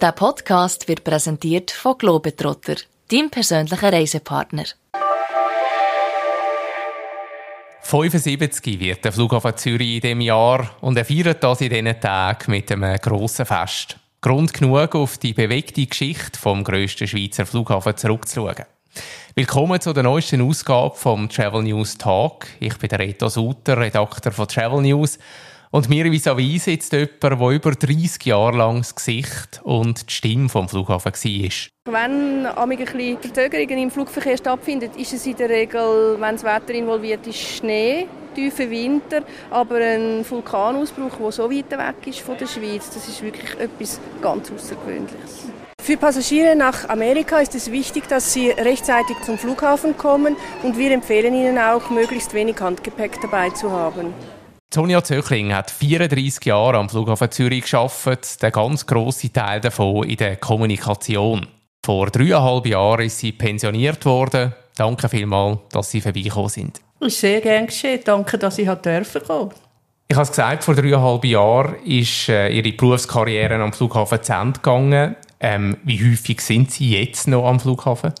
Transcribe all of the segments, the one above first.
Der Podcast wird präsentiert von Globetrotter, deinem persönlichen Reisepartner. 75 wird der Flughafen Zürich in diesem Jahr und er feiert das in diesen Tagen mit einem grossen Fest. Grund genug, auf die bewegte Geschichte vom grössten Schweizer Flughafen zurückzuschauen. Willkommen zu der neuesten Ausgabe vom Travel News Talk. Ich bin der Reto Suter, Redakteur von Travel News und mir vis-à-vis sitzt jemand, der über 30 Jahre lang das Gesicht und die Stimme vom Flughafen war. Wenn ein bisschen Verzögerungen im Flugverkehr stattfinden, ist es in der Regel, wenn das Wetter involviert ist, Schnee, tiefer Winter. Aber ein Vulkanausbruch, der so weit weg ist von der Schweiz, das ist wirklich etwas ganz Außergewöhnliches. Für Passagiere nach Amerika ist es wichtig, dass sie rechtzeitig zum Flughafen kommen und wir empfehlen ihnen auch, möglichst wenig Handgepäck dabei zu haben. Sonja Zöchling hat 34 Jahre am Flughafen Zürich geschafft, der ganz grosse Teil davon in der Kommunikation. Vor dreieinhalb Jahren ist sie pensioniert worden. Danke vielmals, dass Sie vorbeigekommen sind. Sehr gerne geschehen. Danke, dass ich kommen durfte. Ich habe es gesagt, vor dreieinhalb Jahren ist äh, Ihre Berufskarriere am Flughafen zu Ende gegangen. Ähm, wie häufig sind Sie jetzt noch am Flughafen?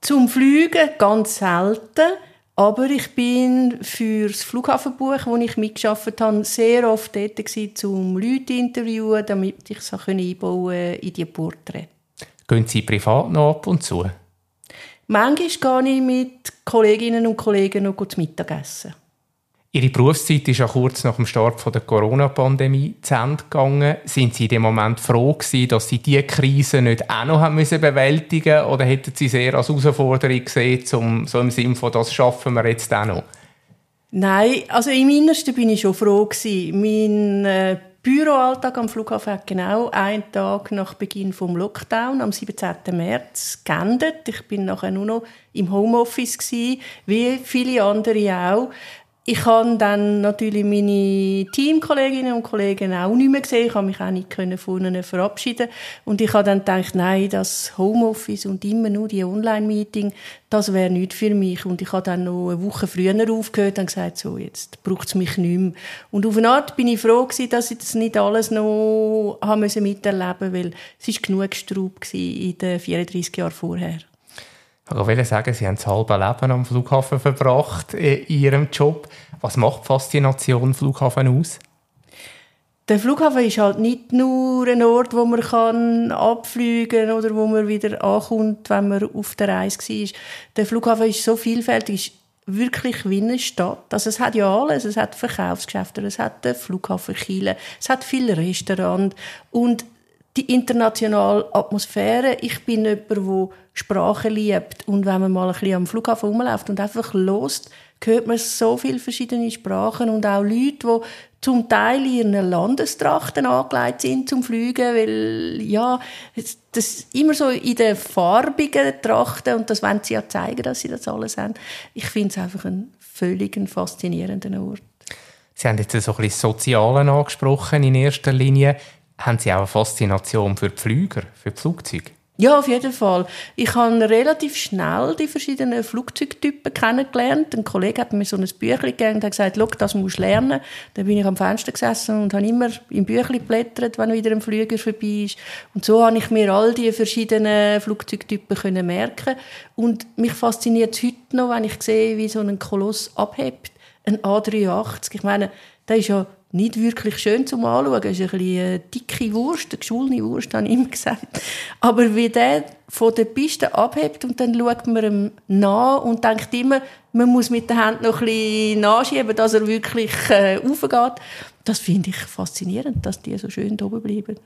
Zum Fliegen ganz selten. Aber ich bin für das Flughafenbuch, wo ich mitgearbeitet habe, sehr oft dort gewesen, um Leute zu interviewen, damit ich es einbauen in die Porträts. Gehen Sie privat noch ab und zu? Manchmal gehe ich mit Kolleginnen und Kollegen noch zu Mittagessen. Ihre Berufszeit ist ja kurz nach dem Start der Corona-Pandemie zu Ende gegangen. Sind Sie in dem Moment froh gewesen, dass Sie diese Krise nicht auch noch haben müssen bewältigen Oder hätten Sie sehr als Herausforderung gesehen, zum, so im Sinne von, das schaffen wir jetzt auch noch? Nein, also im Innersten bin ich schon froh gewesen. Mein äh, Büroalltag am Flughafen hat genau einen Tag nach Beginn vom Lockdown am 17. März geendet. Ich bin nachher nur noch im Homeoffice gewesen, wie viele andere auch. Ich habe dann natürlich meine Teamkolleginnen und Kollegen auch nicht mehr gesehen. Ich habe mich auch nicht von ihnen verabschieden Und ich habe dann gedacht, nein, das Homeoffice und immer nur die Online-Meeting, das wäre nicht für mich. Und ich habe dann noch eine Woche früher aufgehört und gesagt, so, jetzt braucht es mich nicht mehr. Und auf eine Art bin ich froh gewesen, dass ich das nicht alles noch haben miterleben weil es war genug Straub in den 34 Jahren vorher. Ich will sagen, Sie haben das halbe Leben am Flughafen verbracht in Ihrem Job. Was macht die Faszination Flughafen aus? Der Flughafen ist halt nicht nur ein Ort, wo man kann abfliegen kann oder wo man wieder ankommt, wenn man auf der Reise war. Der Flughafen ist so vielfältig, ist wirklich wie eine Stadt. Also es hat ja alles. Es hat Verkaufsgeschäfte, es hat den Flughafen Kiel, es hat viele Restaurants und die internationale Atmosphäre. Ich bin jemand, der Sprache liebt. Und wenn man mal ein bisschen am Flughafen rumläuft und einfach lost, hört man so viele verschiedene Sprachen und auch Leute, die zum Teil in ihren Landestrachten angelegt sind zum Fliegen, weil, ja, das immer so in den farbigen Trachten und das wollen sie ja zeigen, dass sie das alles haben. Ich finde es einfach einen völlig faszinierenden Ort. Sie haben jetzt so ein bisschen Sozialen angesprochen in erster Linie. Haben Sie auch eine Faszination für die Flüger, für die Flugzeuge? Ja, auf jeden Fall. Ich habe relativ schnell die verschiedenen Flugzeugtypen kennengelernt. Ein Kollege hat mir so ein Büchlein gegeben und hat gesagt, Schau, das musst du lernen. Dann bin ich am Fenster gesessen und habe immer im Büchlein geblättert, wenn wieder ein Flüger vorbei ist. Und so habe ich mir all die verschiedenen Flugzeugtypen können merken. Und mich fasziniert es heute noch, wenn ich sehe, wie so ein Koloss abhebt. Ein A380. Ich meine, der ist ja nicht wirklich schön zum Anschauen. Es ist ein bisschen eine dicke Wurst, eine geschwollene Wurst, habe ich immer gesagt. Aber wie der von der Piste abhebt und dann schaut man ihm nach und denkt immer, man muss mit der Hand noch ein bisschen nachschieben, dass er wirklich äh, raufgeht. Das finde ich faszinierend, dass die so schön oben bleiben.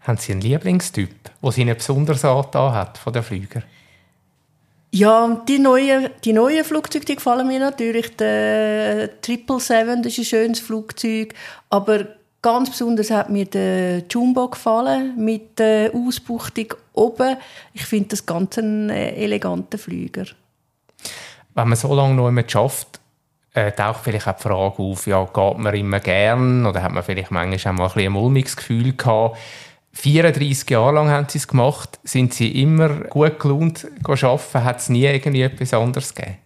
Haben Sie einen Lieblingstyp, der Sie Ihnen besonders angetan hat von den Flügern? Ja, die neuen, die neuen Flugzeuge die gefallen mir natürlich. Der 777, das ist ein schönes Flugzeug. Aber ganz besonders hat mir der Jumbo gefallen, mit der Ausbuchtung oben. Ich finde das ganz ein äh, eleganter Flüger. Wenn man so lange noch immer schafft, äh, taucht vielleicht auch die Frage auf, ja, geht man immer gern oder hat man vielleicht manchmal auch mal ein, ein mulmiges Gefühl gehabt, 34 Jahre lang haben sie es gemacht. Sind sie immer gut gelohnt arbeiten? Hat es nie irgendwie etwas anderes gegeben?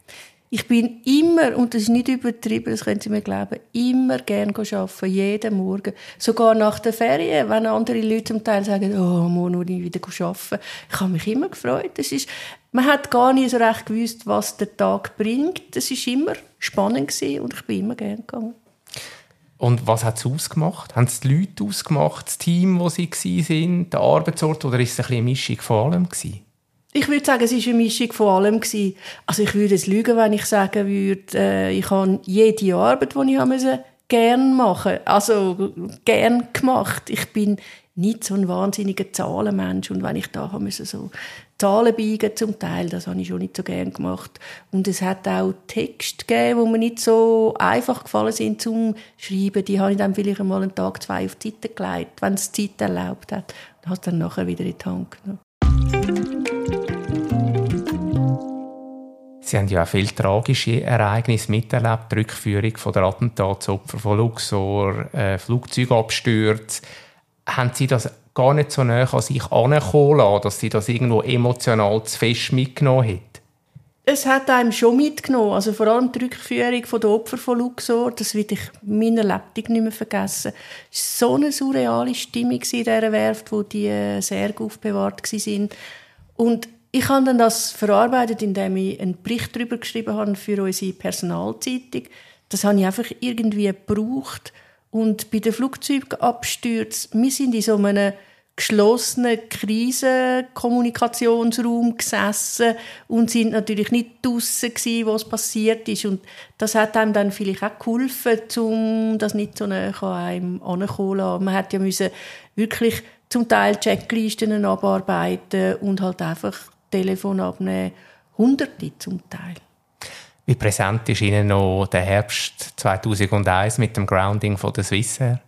Ich bin immer, und das ist nicht übertrieben, das können Sie mir glauben, immer gern arbeiten, jeden Morgen. Sogar nach der Ferien, wenn andere Leute zum Teil sagen, oh, morgen muss ich wieder arbeiten. Ich habe mich immer gefreut. Das ist, man hat gar nicht so recht gewusst, was der Tag bringt. Das ist immer spannend gewesen und ich bin immer gern gegangen. Und was hat es ausgemacht? Haben es die Leute ausgemacht, das Team, wo sie waren, der Arbeitsort, oder ist es eine Mischung von allem gewesen? Ich würde sagen, es war eine Mischung von allem. Gewesen. Also ich würde es lügen, wenn ich sagen würde, äh, ich habe jede Arbeit, die ich musste, gern machen. Also gern gemacht. Ich bin nicht so ein wahnsinniger Zahlenmensch und wenn ich da müssen so Zahlen biegen zum Teil, das habe ich schon nicht so gern gemacht. Und es hat auch Texte gegeben, die mir nicht so einfach gefallen sind zum Schreiben. Die habe ich dann vielleicht einmal einen Tag, zwei auf die Seite gelegt, wenn es Zeit erlaubt hat. Und habe es dann nachher wieder in die Hand genommen. Sie haben ja auch viele tragische Ereignisse miterlebt. Die Rückführung von der Attentatsopfer von Luxor, äh, Flugzeugabstürze. Haben Sie das gar nicht so näher an sich herankommen lassen, dass Sie das irgendwo emotional zu fest mitgenommen haben? Es hat einem schon mitgenommen. Also vor allem die Rückführung der Opfer von Luxor, das werde ich meiner Lebtung nicht mehr vergessen. Es war so eine surreale Stimmung in dieser Werft, wo die äh, Särge aufbewahrt waren. Und ich habe dann das verarbeitet, indem ich einen Bericht darüber geschrieben habe für unsere Personalzeitung. Das habe ich einfach irgendwie gebraucht. Und bei den Flugzeugabstürzen, wir sind in so einem geschlossenen Krisenkommunikationsraum gesessen und sind natürlich nicht draussen gewesen, was passiert ist. Und das hat einem dann vielleicht auch geholfen, um das nicht so nah an einem anzukommen. Man hat ja müssen wirklich zum Teil Checklisten abarbeiten und halt einfach Telefon abnehmen. Hunderte zum Teil. Wie präsent ist Ihnen noch der Herbst 2001 mit dem Grounding von der Swissair?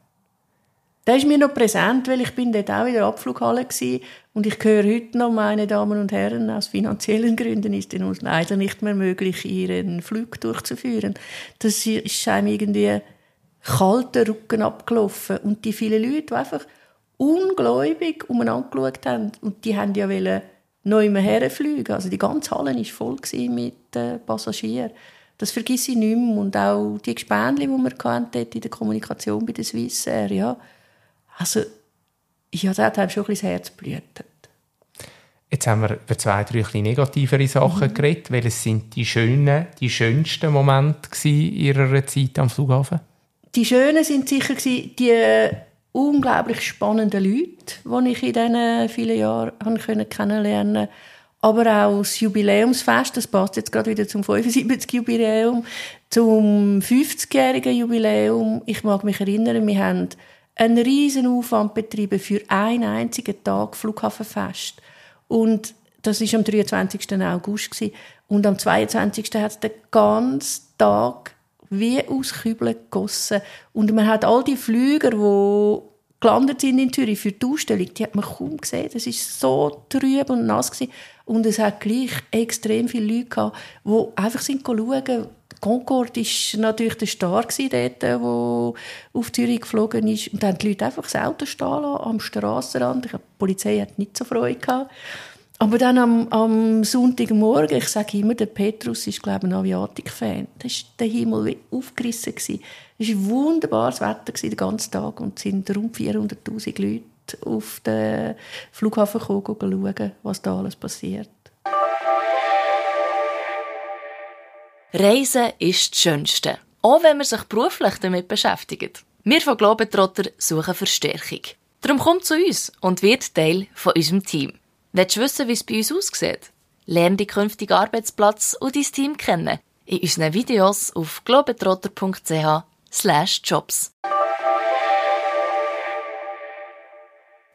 Der ist mir noch präsent, weil ich bin dort auch in der Abflughalle war. und ich höre heute noch, meine Damen und Herren, aus finanziellen Gründen ist es leider nicht mehr möglich, ihren Flug durchzuführen. Das ist einem irgendwie kalter Rücken abgelaufen und die vielen Leute, die einfach ungläubig umeinander geschaut haben und die haben ja wollen neu herfliegen. Also die ganze Halle war voll mit äh, Passagieren. Das vergesse ich nicht mehr. Und auch die Gespänli, die wir hatten, in der Kommunikation bei der Swissair, ja. Also, das hat einem schon ein bisschen das Herz blühtet. Jetzt haben wir über zwei, drei ein negativere Sachen mhm. geredet. Welche sind die schönen, die schönsten Momente in Ihrer Zeit am Flughafen? Die schönen sind sicher die unglaublich spannenden Leute, die ich in diesen vielen Jahren kennenlernen konnte. Aber auch das Jubiläumsfest, das passt jetzt gerade wieder zum 75. Jubiläum, zum 50-jährigen Jubiläum. Ich mag mich erinnern, wir haben einen riesen Aufwand betrieben für einen einzigen Tag Flughafenfest. Und das war am 23. August. Und am 22. hat es den ganzen Tag wie aus Kübeln gegossen. Und man hat all die Flüger, die gelandet sind in Zürich für die Ausstellung, die hat man kaum gesehen. Das ist so trüb und nass gewesen. Und es hat gleich extrem viele Leute gehabt, die einfach sind schauen. Concorde war natürlich der Star dort, der auf Zürich geflogen ist. Und dann haben die Leute einfach das Auto stehen lassen, am Strassenrand. Die Polizei hat nicht so Freude gehabt. Aber dann am, am Sonntagmorgen, ich sage immer, der Petrus ist, glaube ich, ein Aviatik-Fan. Da war der Himmel wie aufgerissen. Es war wunderbares Wetter den ganzen Tag und es sind rund 400'000 Leute auf den Flughafen gekommen, schauen, was da alles passiert. Reisen ist das Schönste. Auch wenn man sich beruflich damit beschäftigt. Wir von Globetrotter suchen Verstärkung. Darum kommt zu uns und wird Teil von unserem Team. Willst du wissen, wie es bei uns aussieht? Lerne den künftigen Arbeitsplatz und dein Team kennen in unseren Videos auf globetrotter.ch jobs.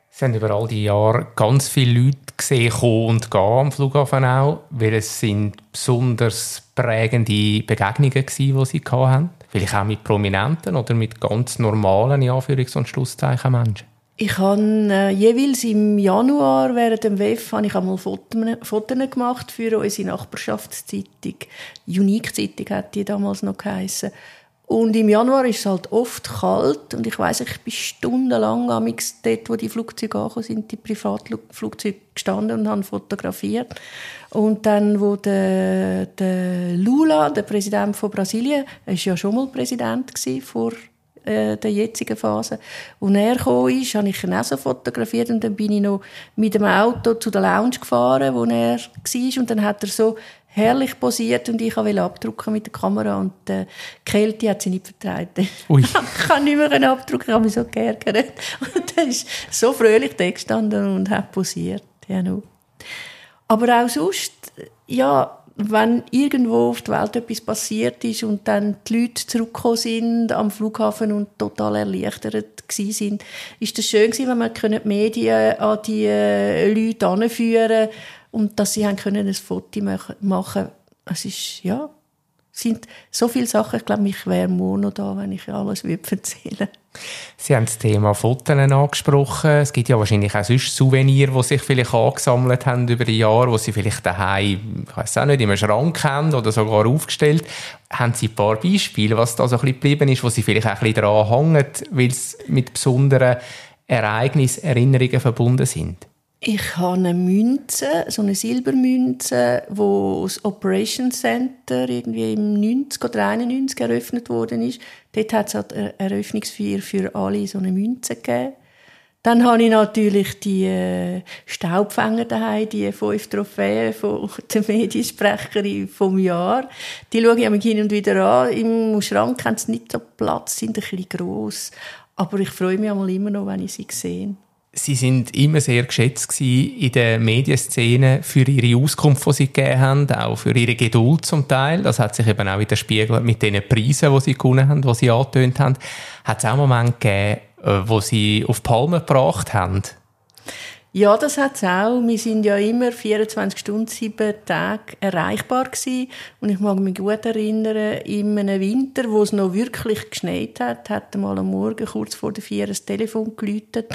Es haben über all die Jahre ganz viele Leute gesehen, kommen und gehen am Flughafen auch, weil es sind besonders prägende Begegnungen gewesen, die sie hatten. Vielleicht auch mit Prominenten oder mit ganz normalen, in Anführungs- und Schlusszeichen, Menschen. Ich habe äh, jeweils im Januar während dem WEF habe ich einmal Fotos gemacht für unsere Nachbarschaftszeitung. Unique Zeitung hat die damals noch geheißen. Und im Januar ist es halt oft kalt und ich weiß ich bin stundenlang am dort, wo die Flugzeuge angekommen sind, die Privatflugzeuge gestanden und haben fotografiert. Und dann, wo der, der Lula, der Präsident von Brasilien, er war ja schon mal Präsident vor äh, der jetzigen Phase. Und er gekommen ist, habe ich ihn auch so fotografiert und dann bin ich noch mit dem Auto zu der Lounge gefahren, wo er war und dann hat er so herrlich posiert und ich wollte abdrucken mit der Kamera und äh, die Kälte hat sie nicht vertragen. Ui. ich kann nicht mehr abdrucken, ich habe mich so geärgert. Und dann ist so fröhlich da gestanden und hat posiert. Ja, no. Aber auch sonst, ja, wenn irgendwo auf der Welt etwas passiert ist und dann die Leute zurückgekommen sind am Flughafen und total erleichtert sind, ist das schön gewesen, wenn man die Medien an die äh, Leute anführen und dass sie haben können ein Foto machen es ist, ja, sind so viele Sachen, ich glaube, ich wäre noch da, wenn ich alles erzählen würde. Sie haben das Thema Fotos angesprochen. Es gibt ja wahrscheinlich auch sonst Souvenirs, die sich vielleicht angesammelt haben über die Jahre, die Sie vielleicht daheim, ich weiß auch nicht, im Schrank haben oder sogar aufgestellt. Haben Sie ein paar Beispiele, was da so ein bisschen geblieben ist, wo Sie vielleicht auch ein bisschen daran hängen, weil es mit besonderen Ereignissen, Erinnerungen verbunden sind? Ich habe eine Münze, so eine Silbermünze, wo das Operation Center irgendwie im 90 oder 91 eröffnet worden ist. Dort hat es halt eine Eröffnungsfeier für alle so eine Münze gegeben. Dann habe ich natürlich die äh, Staubfänger daheim, die fünf Trophäen von der Mediensprecherin vom Jahr. Die schaue ich hin und wieder an. Im Schrank haben sie nicht so Platz, sind ein bisschen gross. Aber ich freue mich immer noch, wenn ich sie sehe. Sie sind immer sehr geschätzt in der Medienszene für Ihre Auskunft, die Sie gegeben haben, auch für Ihre Geduld zum Teil. Das hat sich eben auch wieder spiegelt mit den Preisen, die Sie gewonnen haben, die Sie angetönt haben. Hat es auch Momente gegeben, äh, wo Sie auf Palme gebracht haben? Ja, das hat es auch. Wir sind ja immer 24 Stunden, sieben Tage erreichbar gewesen. Und ich mag mich gut erinnern, in einem Winter, wo es noch wirklich geschneit hat, hat mal am Morgen kurz vor der vier das Telefon geläutet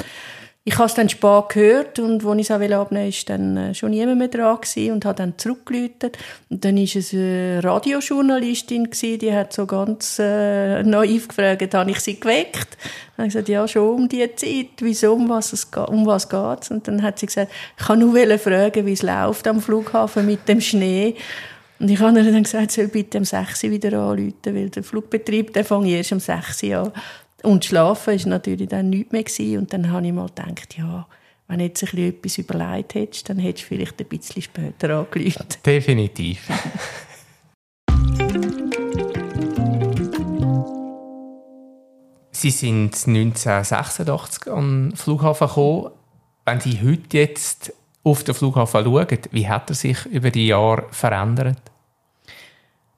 ich habe es dann spät gehört und als ich es abnehmen wollte, war dann äh, schon niemand mehr dran und habe dann zurückgeläutet. Und dann war es eine Radiojournalistin, die hat so ganz äh, naiv gefragt, habe ich sie geweckt? Dann habe ich gesagt, ja, schon um die Zeit. Wieso, um was, es, um was geht Und dann hat sie gesagt, ich kann nur fragen, wie es läuft am Flughafen mit dem Schnee. Und ich habe ihr dann gesagt, soll bitte um 6 Uhr wieder anrufen, weil der Flugbetrieb, der fängt erst um 6 Uhr an. Und schlafen war natürlich dann nichts mehr. Gewesen. Und dann habe ich mal gedacht, ja, wenn du jetzt ein etwas überlegt hättest, dann hättest du vielleicht ein bisschen später angerufen. Definitiv. Sie sind 1986 am Flughafen gekommen. Wenn Sie heute jetzt auf den Flughafen schauen, wie hat er sich über die Jahre verändert?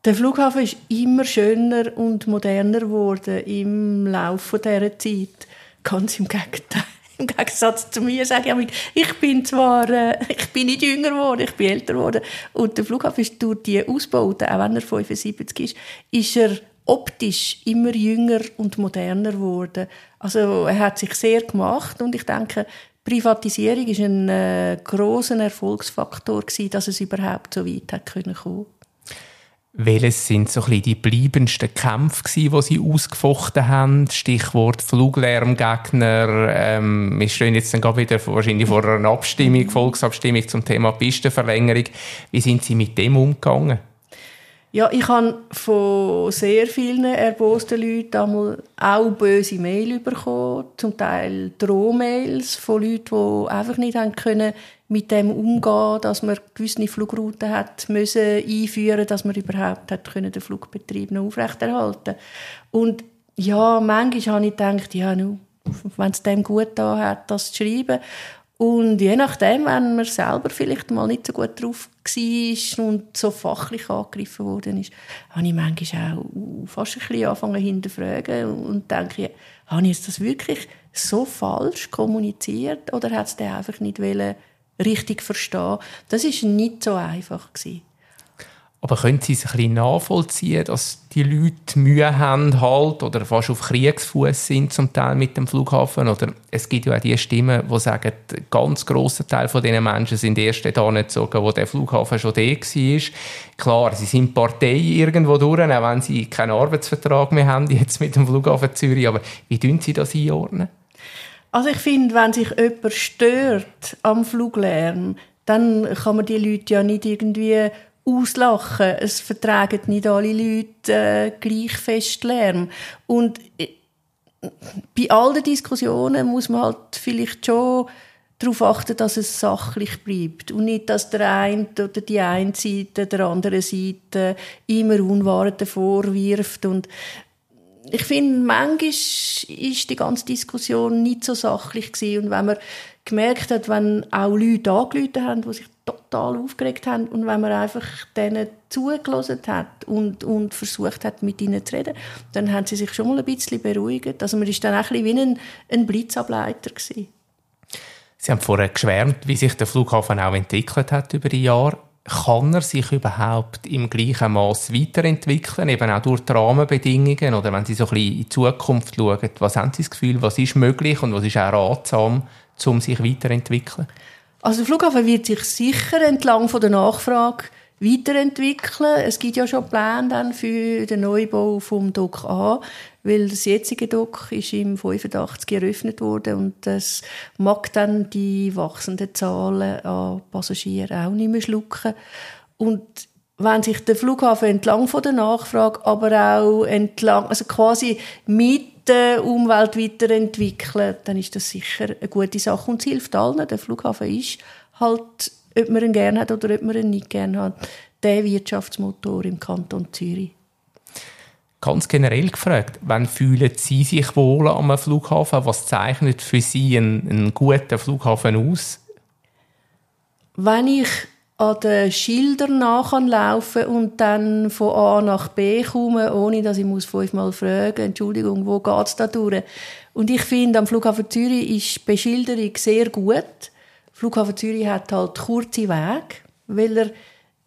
Der Flughafen ist immer schöner und moderner geworden im Laufe dieser Zeit. Ganz im Gegenteil. Im Gegensatz zu mir sage ich, ich bin zwar, äh, ich bin nicht jünger geworden, ich bin älter geworden. Und der Flughafen ist durch die Ausbauten, auch wenn er 75 ist, ist er optisch immer jünger und moderner geworden. Also er hat sich sehr gemacht und ich denke, Privatisierung ist ein äh, großer Erfolgsfaktor gewesen, dass es überhaupt so weit hat können kommen. Welches sind so ein die bleibendsten Kämpfe gewesen, die Sie ausgefochten haben? Stichwort Fluglärmgegner. Ähm, wir stehen jetzt dann gerade wieder wahrscheinlich vor einer Abstimmung, Volksabstimmung zum Thema Pistenverlängerung. Wie sind Sie mit dem umgegangen? Ja, ich habe von sehr vielen erbosten Leuten auch böse Mail bekommen, zum Teil Drohmails von Leuten, die einfach nicht haben können mit dem umgehen, dass man gewisse Flugrouten hat müssen einführen, dass man überhaupt hat können den Flugbetrieb noch aufrechterhalten. Und ja, manchmal habe ich gedacht, ja, wenn es dem gut da hat, das zu schreiben. Und je nachdem, wenn man selber vielleicht mal nicht so gut drauf war und so fachlich angegriffen worden ist, habe ich manchmal auch fast ein bisschen angefangen hinterfragen und denke, habe ich das wirklich so falsch kommuniziert oder hat es der einfach nicht richtig verstehen Das ist nicht so einfach gewesen. Aber können Sie es ein bisschen nachvollziehen, dass die Leute Mühe haben halt oder fast auf Kriegsfuß sind zum Teil mit dem Flughafen? Oder es gibt ja auch die Stimmen, die sagen, ein ganz grosser Teil von diesen Menschen sind erst da nicht gezogen, wo der Flughafen schon da war. Klar, sie sind Partei irgendwo durch, auch wenn sie keinen Arbeitsvertrag mehr haben jetzt mit dem Flughafen Zürich. Aber wie tun Sie das einordnen? Also ich finde, wenn sich jemand stört am Fluglärm, dann kann man die Leute ja nicht irgendwie auslachen. Es vertragen nicht alle Leute äh, gleich fest Lärm. Und äh, bei all den Diskussionen muss man halt vielleicht schon darauf achten, dass es sachlich bleibt und nicht, dass der eine oder die eine Seite der anderen Seite immer Unwahrheiten vorwirft und ich finde, manchmal ist die ganze Diskussion nicht so sachlich gewesen. und wenn man gemerkt hat, wenn auch Leute angerufen haben, die sich total aufgeregt haben und wenn man einfach denen zugelassen hat und, und versucht hat, mit ihnen zu reden, dann haben sie sich schon mal ein bisschen beruhigt. Also man ist dann auch ein bisschen wie ein, ein Blitzableiter gewesen. Sie haben vorher geschwärmt, wie sich der Flughafen auch entwickelt hat über die Jahre. Kann er sich überhaupt im gleichen Maß weiterentwickeln, eben auch durch die Rahmenbedingungen? Oder wenn Sie so ein bisschen in die Zukunft schauen, was haben Sie das Gefühl, was ist möglich und was ist auch ratsam, um sich weiterzuentwickeln? Also der Flughafen wird sich sicher entlang von der Nachfrage weiterentwickeln. Es gibt ja schon Pläne dann für den Neubau vom Dock A, weil das jetzige Dock ist im 85 eröffnet worden und das mag dann die wachsenden Zahlen an Passagieren auch nicht mehr schlucken. Und wenn sich der Flughafen entlang von der Nachfrage, aber auch entlang, also quasi mit der Umwelt weiterentwickeln, dann ist das sicher eine gute Sache und es hilft allen. Der Flughafen ist halt, ob man ihn gerne hat oder ob man ihn nicht gerne hat, der Wirtschaftsmotor im Kanton Zürich. Ganz generell gefragt, wann fühlen Sie sich wohl am Flughafen? Was zeichnet für Sie einen, einen guten Flughafen aus? Wenn ich an den Schildern nachlaufen und dann von A nach B komme, ohne dass ich muss fünfmal fragen Entschuldigung, wo geht's da durch? Und ich finde, am Flughafen Zürich ist die Beschilderung sehr gut. Flughafen Zürich hat halt kurze Wege, weil er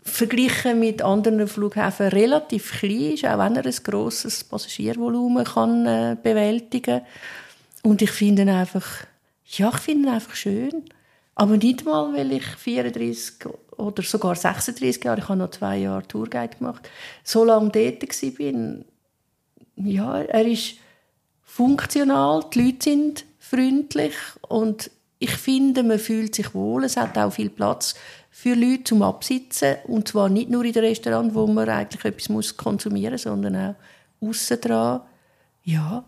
verglichen mit anderen Flughäfen relativ klein ist, auch wenn er ein grosses Passagiervolumen kann äh, bewältigen Und ich finde ihn einfach, ja, ich finde ihn einfach schön. Aber nicht mal, weil ich 34 oder sogar 36 Jahre, ich habe noch zwei Jahre Tourguide gemacht, so lange dort war. Ja, er ist funktional, die Leute sind freundlich und ich finde, man fühlt sich wohl. Es hat auch viel Platz für Leute zum Absitzen und zwar nicht nur in den Restaurant, wo man eigentlich etwas muss konsumieren muss, sondern auch aussen dran. Ja,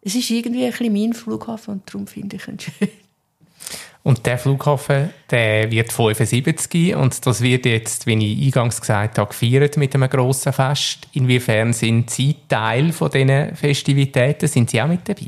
es ist irgendwie ein bisschen mein Flughafen und darum finde ich ihn schön. Und der Flughafen, der wird 75 und das wird jetzt, wie ich eingangs gesagt habe, gefeiert mit einem grossen Fest. Inwiefern sind Sie Teil von diesen Festivitäten? Sind Sie auch mit dabei?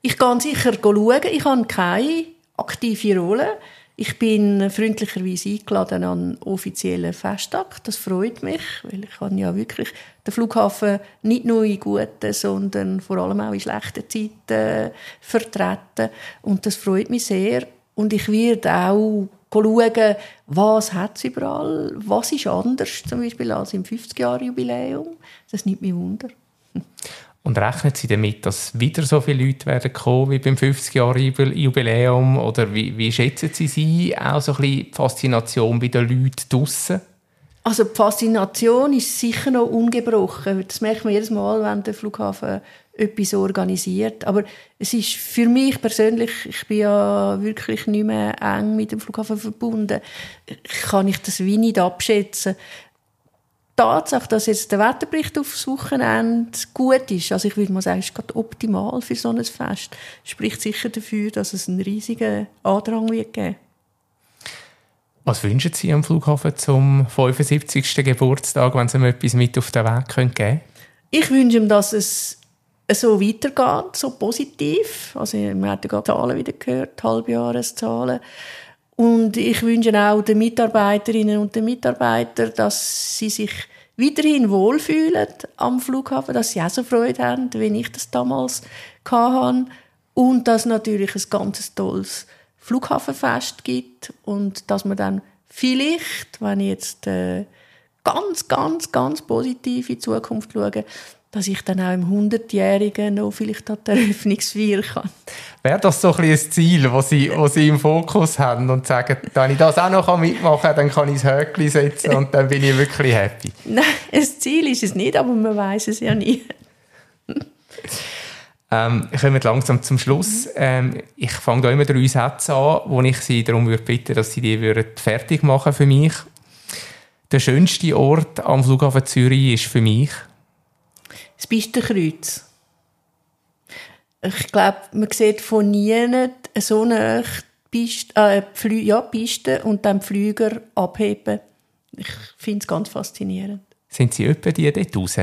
Ich gehe sicher schauen. Ich habe keine aktive Rolle. Ich bin freundlicherweise eingeladen an offiziellen Festtag. Das freut mich, weil ich kann ja wirklich den Flughafen nicht nur in guten, sondern vor allem auch in schlechten Zeiten vertreten. Und das freut mich sehr. Und ich werde auch schauen, was hat es überall, was ist anders zum Beispiel als im 50-Jahre-Jubiläum. Das nimmt mich wunder. Und rechnen Sie damit, dass wieder so viele Leute werden kommen wie beim 50-Jahre-Jubiläum? Oder wie, wie, schätzen Sie sie auch so ein bisschen die Faszination bei den Leuten draussen? Also die Faszination ist sicher noch ungebrochen. Das merkt man jedes Mal, wenn der Flughafen etwas organisiert. Aber es ist für mich persönlich, ich bin ja wirklich nicht mehr eng mit dem Flughafen verbunden, kann ich das wie nicht abschätzen. Tatsache, dass jetzt der Wetterbericht aufs Wochenende gut ist, also ich würde mal sagen, ist gerade optimal für so ein Fest, spricht sicher dafür, dass es einen riesigen Andrang wird geben. Was wünschen Sie am Flughafen zum 75. Geburtstag, wenn Sie ihm etwas mit auf den Weg geben können? Ich wünsche ihm, dass es so weitergeht, so positiv. Also, hat ja gerade Zahlen wieder gehört, Halbjahreszahlen. Und ich wünsche auch den Mitarbeiterinnen und den Mitarbeitern, dass sie sich weiterhin wohlfühlen am Flughafen, dass sie auch so Freude haben, wie ich das damals hatte. Und dass natürlich ein ganz tolles Flughafenfest gibt und dass man dann vielleicht, wenn jetzt äh, ganz, ganz, ganz positiv in die Zukunft schauen, dass ich dann auch im 100-Jährigen noch vielleicht an der Eröffnungsfeier kann. Wäre das so ein, ein Ziel, das Sie, Sie im Fokus haben und sagen, wenn ich das auch noch mitmachen kann, dann kann ich das Höckli setzen und dann bin ich wirklich happy? Nein, ein Ziel ist es nicht, aber man weiß es ja nie. Ähm, kommen langsam zum Schluss. Ähm, ich fange da immer drei Sätze an, wo ich Sie darum würde bitten, dass Sie die würden fertig machen für mich. Der schönste Ort am Flughafen Zürich ist für mich das Pistenkreuz. Ich glaube, man sieht von nie so eine Piste, äh, Flü ja, Piste und dann Flüger abheben. Ich finde es ganz faszinierend. Sind Sie etwa die dort raus?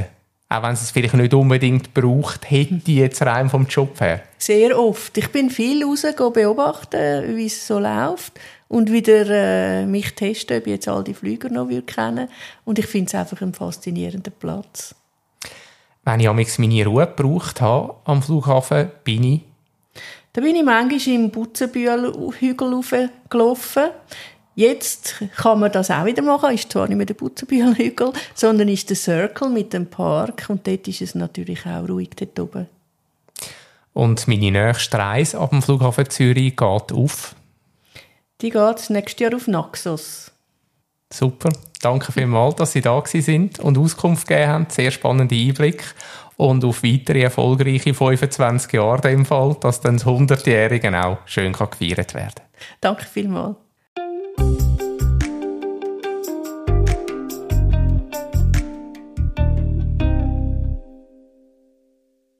Auch wenn Sie es vielleicht nicht unbedingt braucht, hätten die jetzt rein vom Job her? Sehr oft. Ich bin viel raus beobachten, wie es so läuft und wieder äh, mich testen, ob ich jetzt all die Flüger noch kennen Und ich finde es einfach ein faszinierender Platz. Wenn ich meine Ruhe gebraucht habe am Flughafen, bin ich? Da bin ich manchmal im Butzenbühl-Hügel gelaufen. Jetzt kann man das auch wieder machen. Ist zwar nicht mehr der Butzenbühl-Hügel, sondern ist der Circle mit dem Park. Und dort ist es natürlich auch ruhig dort oben. Und meine nächste Reise ab dem Flughafen Zürich geht auf? Die geht nächstes Jahr auf Naxos. Super. Danke vielmals, dass Sie da sind und Auskunft gegeben haben. Sehr spannender Einblick. Und auf weitere erfolgreiche 25 Jahre in dem Fall, dass dann das 100-Jährige auch schön gefeiert werden kann. Danke vielmals.